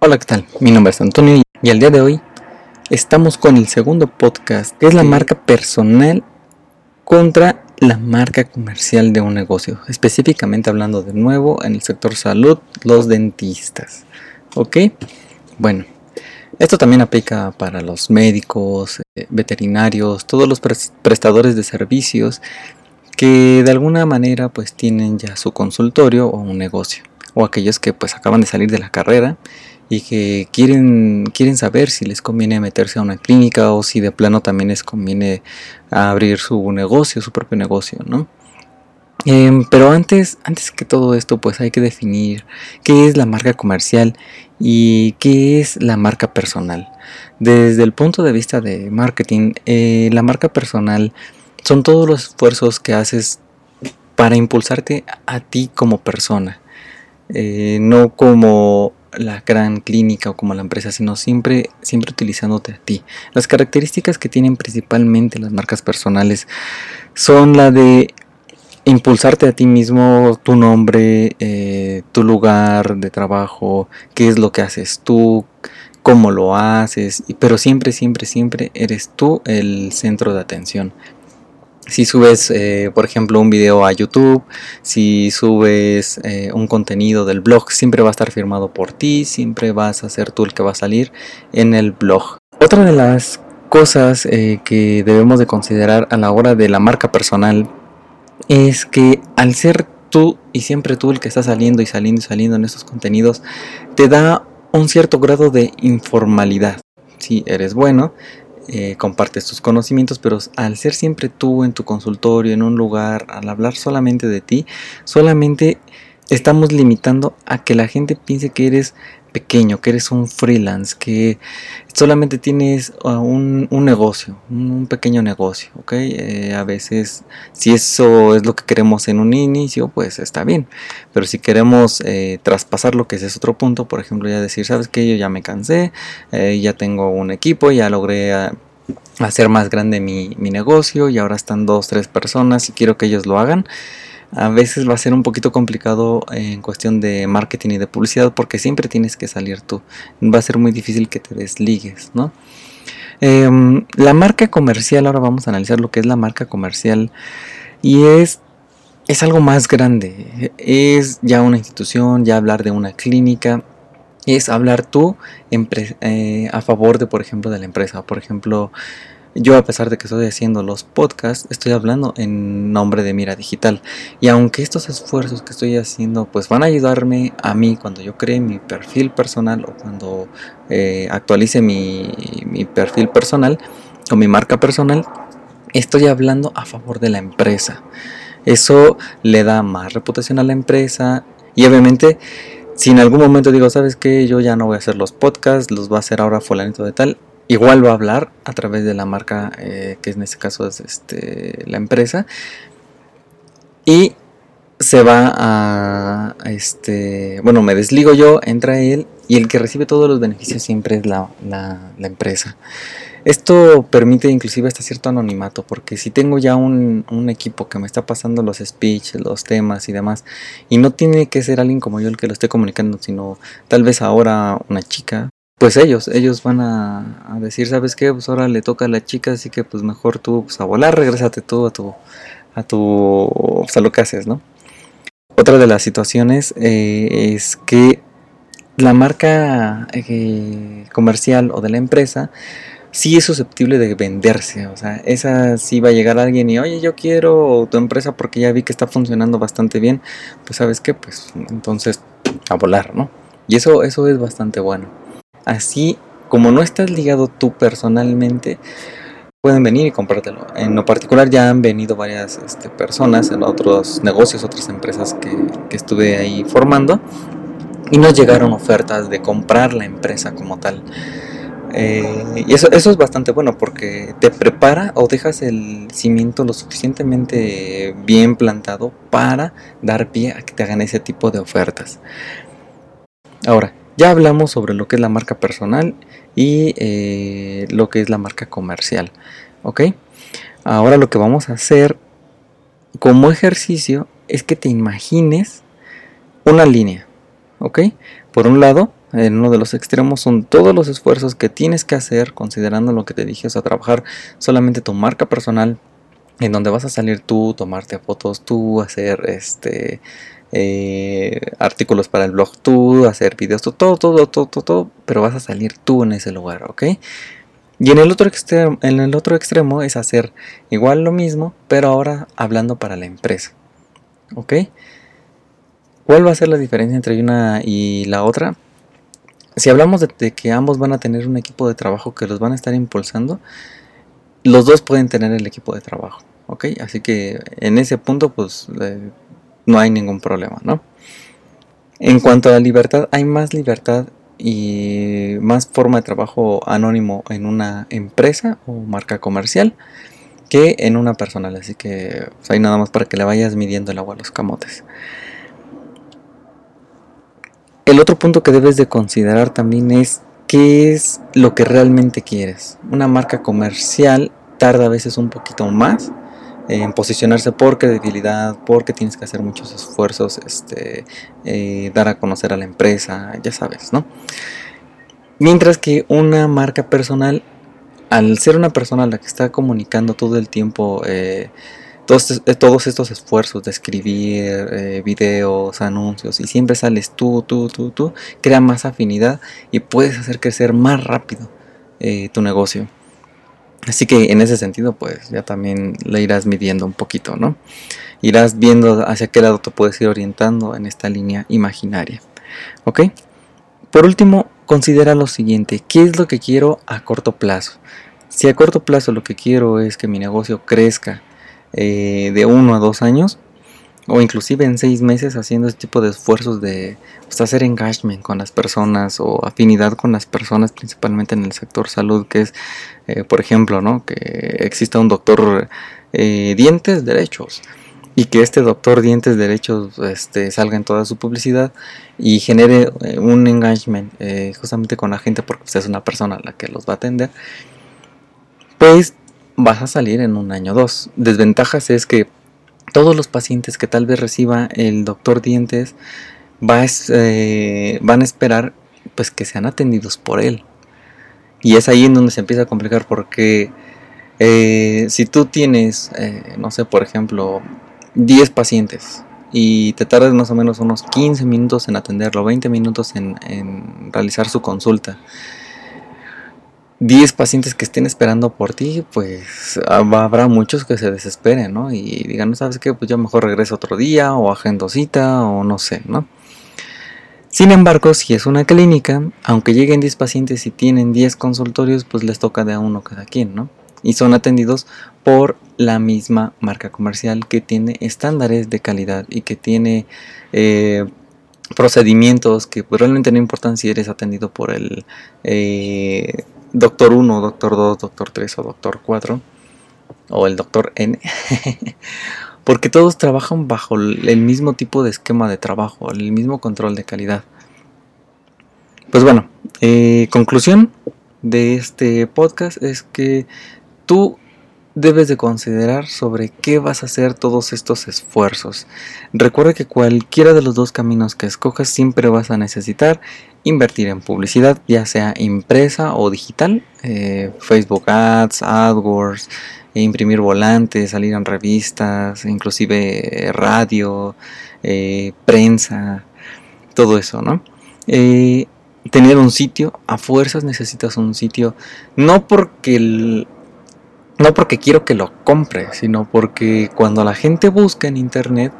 Hola, ¿qué tal? Mi nombre es Antonio y el día de hoy estamos con el segundo podcast, que es la marca personal contra la marca comercial de un negocio, específicamente hablando de nuevo en el sector salud, los dentistas. ¿Ok? Bueno, esto también aplica para los médicos, eh, veterinarios, todos los prestadores de servicios que de alguna manera pues tienen ya su consultorio o un negocio o aquellos que pues acaban de salir de la carrera y que quieren, quieren saber si les conviene meterse a una clínica o si de plano también les conviene abrir su negocio, su propio negocio, ¿no? Em, pero antes, antes que todo esto, pues hay que definir qué es la marca comercial y qué es la marca personal. Desde el punto de vista de marketing, eh, la marca personal son todos los esfuerzos que haces para impulsarte a ti como persona, eh, no como la gran clínica o como la empresa, sino siempre, siempre utilizándote a ti. Las características que tienen principalmente las marcas personales son la de impulsarte a ti mismo, tu nombre, eh, tu lugar de trabajo, qué es lo que haces tú, cómo lo haces, pero siempre, siempre, siempre eres tú el centro de atención si subes, eh, por ejemplo, un video a YouTube, si subes eh, un contenido del blog, siempre va a estar firmado por ti, siempre vas a ser tú el que va a salir en el blog. Otra de las cosas eh, que debemos de considerar a la hora de la marca personal es que al ser tú y siempre tú el que está saliendo y saliendo y saliendo en estos contenidos, te da un cierto grado de informalidad. Si eres bueno, eh, compartes tus conocimientos, pero al ser siempre tú en tu consultorio, en un lugar, al hablar solamente de ti, solamente estamos limitando a que la gente piense que eres pequeño, que eres un freelance, que solamente tienes uh, un, negocio, un, pequeño negocio, ¿ok? Eh, a veces, si eso es lo que queremos en un inicio, pues está bien, pero si queremos eh, traspasar lo que es otro punto, por ejemplo, ya decir, sabes que yo ya me cansé, eh, ya tengo un equipo, ya logré ah, hacer más grande mi, mi negocio y ahora están dos, tres personas y quiero que ellos lo hagan a veces va a ser un poquito complicado en cuestión de marketing y de publicidad porque siempre tienes que salir tú. Va a ser muy difícil que te desligues, ¿no? Em, la marca comercial, ahora vamos a analizar lo que es la marca comercial y es, es algo más grande, es ya una institución, ya hablar de una clínica, es hablar tú eh, a favor de, por ejemplo, de la empresa, por ejemplo, yo a pesar de que estoy haciendo los podcasts, estoy hablando en nombre de Mira Digital. Y aunque estos esfuerzos que estoy haciendo pues van a ayudarme a mí cuando yo cree mi perfil personal o cuando eh, actualice mi, mi perfil personal o mi marca personal, estoy hablando a favor de la empresa. Eso le da más reputación a la empresa y obviamente si en algún momento digo, ¿sabes qué? Yo ya no voy a hacer los podcasts, los va a hacer ahora fulanito de tal, igual va a hablar a través de la marca eh, que en este caso es este, la empresa y se va a, este bueno me desligo yo entra él y el que recibe todos los beneficios siempre es la, empresa. Esto permite inclusive hasta cierto anonimato porque si tengo ya un, un, equipo que me está pasando los speeches, los temas y demás y no tiene que ser alguien como yo el que lo esté comunicando sino tal vez ahora una chica pues ellos, ellos van a, decir, ¿sabes qué? Pues ahora le toca a la chica, así que pues mejor tú pues a volar, regrésate tú a tu, a tu, pues, a lo que haces, ¿no? Otra de las situaciones eh, es que la marca eh, comercial o de la empresa sí es susceptible de venderse, o sea, esa sí va a llegar alguien y, oye, yo quiero tu empresa porque ya vi que está funcionando bastante bien, pues sabes qué, pues entonces a volar, ¿no? Y eso, eso es bastante bueno. Así como no estás ligado tú personalmente, pueden venir y comprártelo. En lo particular ya han venido varias este, personas en otros negocios, otras empresas que, estuve ahí formando y nos llegaron ofertas de comprar la empresa como tal. Eh, y eso, eso es bastante bueno porque te prepara o dejas el cimiento lo suficientemente bien plantado para dar pie a que te hagan ese tipo de ofertas. Ahora, ya hablamos sobre lo que es la marca personal y eh, lo que es la marca comercial. ¿Ok? Ahora lo que vamos a hacer como ejercicio es que te imagines una línea. ¿Ok? Por un lado en uno de los extremos son todos los esfuerzos que tienes que hacer considerando lo que te dije, o sea, trabajar solamente tu marca personal, en donde vas a salir tú, tomarte fotos tú, hacer este eh, artículos para el blog tú, hacer videos todo, todo, todo, todo, todo, pero vas a salir tú en ese lugar, ¿ok? Y en el, otro extremo, en el otro extremo es hacer igual lo mismo, pero ahora hablando para la empresa. ¿Ok? ¿Cuál va a ser la diferencia entre una y la otra? Si hablamos de, que ambos van a tener un equipo de trabajo que los van a estar impulsando, los dos pueden tener el equipo de trabajo. ¿Ok? Así que en ese punto, pues eh, no hay ningún problema, ¿no? En cuanto a la libertad, hay más libertad y más forma de trabajo anónimo en una empresa o marca comercial que en una personal. Así que pues, hay nada más para que le vayas midiendo el agua a los camotes. El otro punto que debes de considerar también es qué es lo que realmente quieres. Una marca comercial tarda a veces un poquito más en posicionarse por credibilidad, porque tienes que hacer muchos esfuerzos, este, eh, dar a conocer a la empresa, ya sabes, ¿no? Mientras que una marca personal, al ser una persona a la que está comunicando todo el tiempo eh, todos, eh, todos, estos esfuerzos de escribir videos, anuncios, y siempre sales tú, tú, tú, tú, crea más afinidad y puedes hacer crecer más rápido tu negocio. Así que en ese sentido, pues ya también le irás midiendo un poquito, ¿no? Irás viendo hacia qué lado te puedes ir orientando en esta línea imaginaria. ¿Ok? Por último, considera lo siguiente, ¿qué es lo que quiero a corto plazo? Si a corto plazo lo que quiero es que mi negocio crezca eh, de uno a dos años, o inclusive en seis meses haciendo este tipo de esfuerzos de pues, hacer engagement con las personas o afinidad con las personas, principalmente en el sector salud, que es, eh, por ejemplo, ¿no? que exista un doctor eh, dientes derechos y que este doctor dientes derechos este, salga en toda su publicidad y genere eh, un engagement justamente con la gente porque usted es una persona la que los va a atender, pues vas a salir en un año o dos. Desventajas es que todos los pacientes que tal vez reciba el doctor dientes va eh, van a esperar pues que sean atendidos por él. Y es ahí en donde se empieza a complicar porque eh, si tú tienes, eh, no sé, por ejemplo, 10 pacientes y te tardas más o menos unos 15 minutos en atenderlo, 20 minutos en realizar su consulta 10 pacientes que estén esperando por ti, pues habrá muchos que se desesperen, ¿no? Y digan, ¿no sabes qué? Pues yo mejor regreso otro día o agendo cita o no sé, ¿no? Sin embargo, si es una clínica, aunque lleguen 10 pacientes y tienen 10 consultorios, pues les toca de a uno cada quien, ¿no? Y son atendidos por la misma marca comercial que tiene estándares de calidad y que tiene eh, procedimientos que pues, realmente no importan si eres atendido por el... Eh, Doctor 1, Doctor 2, Doctor 3 o Doctor 4 o el Doctor N. Porque todos trabajan bajo el mismo tipo de esquema de trabajo, el mismo control de calidad. Pues bueno, eh, conclusión de este podcast es que tú debes de considerar sobre qué vas a hacer todos estos esfuerzos. Recuerda que cualquiera de los dos caminos que escojas siempre vas a necesitar invertir en publicidad, ya sea impresa o digital, eh, Facebook Ads, AdWords, imprimir volantes, salir en revistas, inclusive radio, eh, prensa, todo eso, ¿no? Eh, tener un sitio, a fuerzas necesitas un sitio, no porque el, no porque quiero que lo compre, sino porque cuando la gente busca en internet,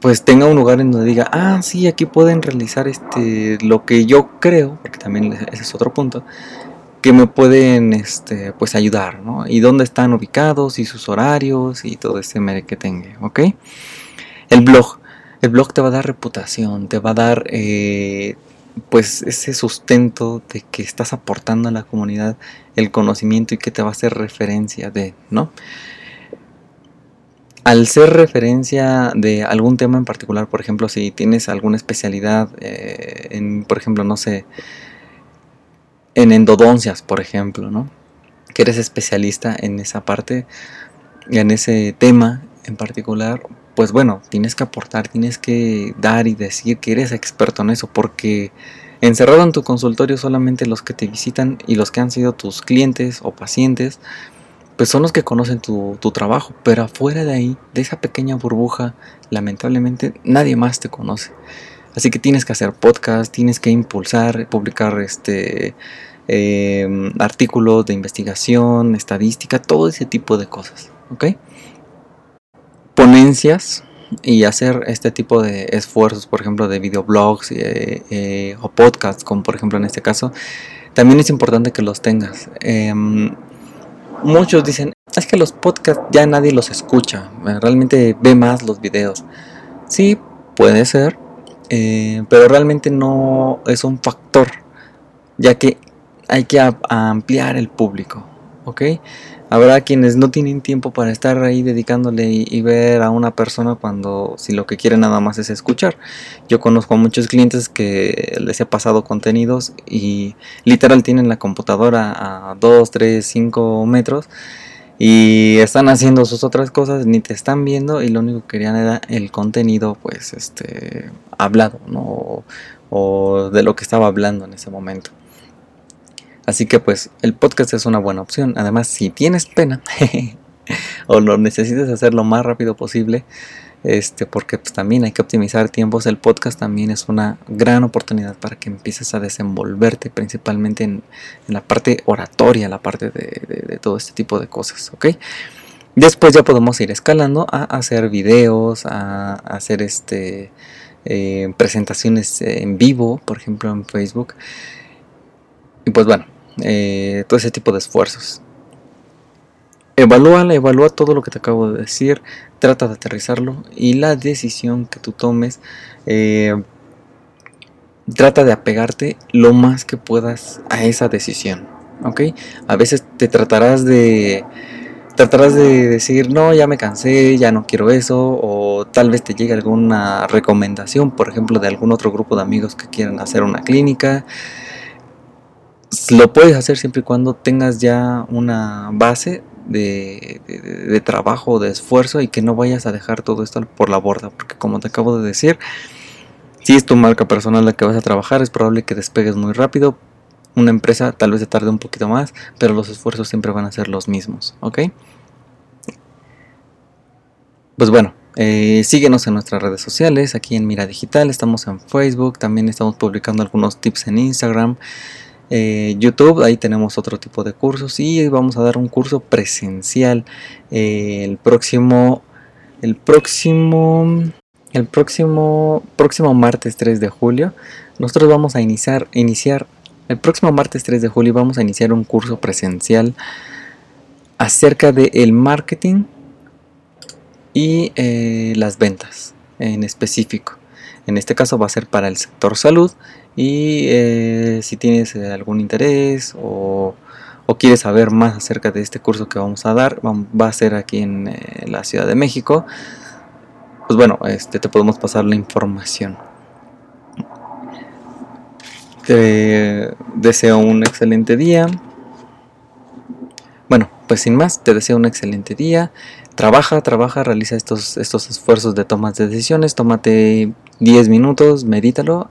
pues tenga un lugar en donde diga, ah, sí, aquí pueden realizar este lo que yo creo, porque también ese es otro punto, que me pueden este, pues ayudar, ¿no? Y dónde están ubicados y sus horarios y todo ese mere que tenga, ¿ok? El blog. El blog te va a dar reputación, te va a dar eh, pues ese sustento de que estás aportando a la comunidad el conocimiento y que te va a hacer referencia de, ¿no? Al ser referencia de algún tema en particular, por ejemplo, si tienes alguna especialidad eh, en, por ejemplo, no sé, en endodoncias, por ejemplo, ¿no? Que eres especialista en esa parte, en ese tema en particular, pues bueno, tienes que aportar, tienes que dar y decir que eres experto en eso, porque Encerrado en tu consultorio solamente los que te visitan y los que han sido tus clientes o pacientes, pues son los que conocen tu, trabajo, pero afuera de ahí, de esa pequeña burbuja, lamentablemente nadie más te conoce. Así que tienes que hacer podcast, tienes que impulsar, publicar este em, artículos de investigación, estadística, todo ese tipo de cosas, ¿ok? Y hacer este tipo de esfuerzos, por ejemplo, de videoblogs eh, eh, o podcasts, como por ejemplo en este caso, también es importante que los tengas. Em, muchos dicen, es que los podcasts ya nadie los escucha, eh, realmente ve más los videos. Sí, puede ser, eh, pero realmente no es un factor, ya que hay que ampliar el público, ¿ok? Habrá quienes no tienen tiempo para estar ahí dedicándole y, ver a una persona cuando si lo que quieren nada más es escuchar. Yo conozco a muchos clientes que les he pasado contenidos y literal tienen la computadora a 2, 3, 5 metros y están haciendo sus otras cosas, ni te están viendo y lo único que querían era el contenido pues este hablado, ¿no? o de lo que estaba hablando en ese momento. Así que pues el podcast es una buena opción. Además, si tienes pena o lo necesitas hacer lo más rápido posible, este, porque pues, también hay que optimizar tiempos, el podcast también es una gran oportunidad para que empieces a desenvolverte principalmente en, la parte oratoria, la parte de, todo este tipo de cosas, ¿ok? Después ya podemos ir escalando a hacer videos, a, hacer este, eh, presentaciones en vivo, por ejemplo en Facebook. Y pues bueno, eh, todo ese tipo de esfuerzos. Evalúa, evalúa todo lo que te acabo de decir, trata de aterrizarlo y la decisión que tú tomes, eh, trata de apegarte lo más que puedas a esa decisión, ¿ok? A veces te tratarás de tratarás de decir, no, ya me cansé, ya no quiero eso, o tal vez te llegue alguna recomendación, por ejemplo, de algún otro grupo de amigos que quieran hacer una clínica, lo puedes hacer siempre y cuando tengas ya una base de, trabajo, de esfuerzo y que no vayas a dejar todo esto por la borda, porque como te acabo de decir, si es tu marca personal la que vas a trabajar, es probable que despegues muy rápido. Una empresa tal vez te tarde un poquito más, pero los esfuerzos siempre van a ser los mismos, ¿ok? Pues bueno, eh, síguenos en nuestras redes sociales, aquí en Mira Digital, estamos en Facebook, también estamos publicando algunos tips en Instagram. Eh, YouTube, ahí tenemos otro tipo de cursos y vamos a dar un curso presencial eh, el próximo, el próximo, el próximo, próximo martes 3 de julio. Nosotros vamos a iniciar, iniciar, el próximo martes 3 de julio vamos a iniciar un curso presencial acerca de el marketing y eh, las ventas en específico. En este caso va a ser para el sector salud y eh, si tienes eh, algún interés o, quieres saber más acerca de este curso que vamos a dar, va a ser aquí en eh, la Ciudad de México. Pues bueno, este, te podemos pasar la información. Te deseo un excelente día. Bueno, pues sin más, te deseo un excelente día. Trabaja, trabaja, realiza estos, estos esfuerzos de tomas de decisiones. Tómate 10 minutos, medítalo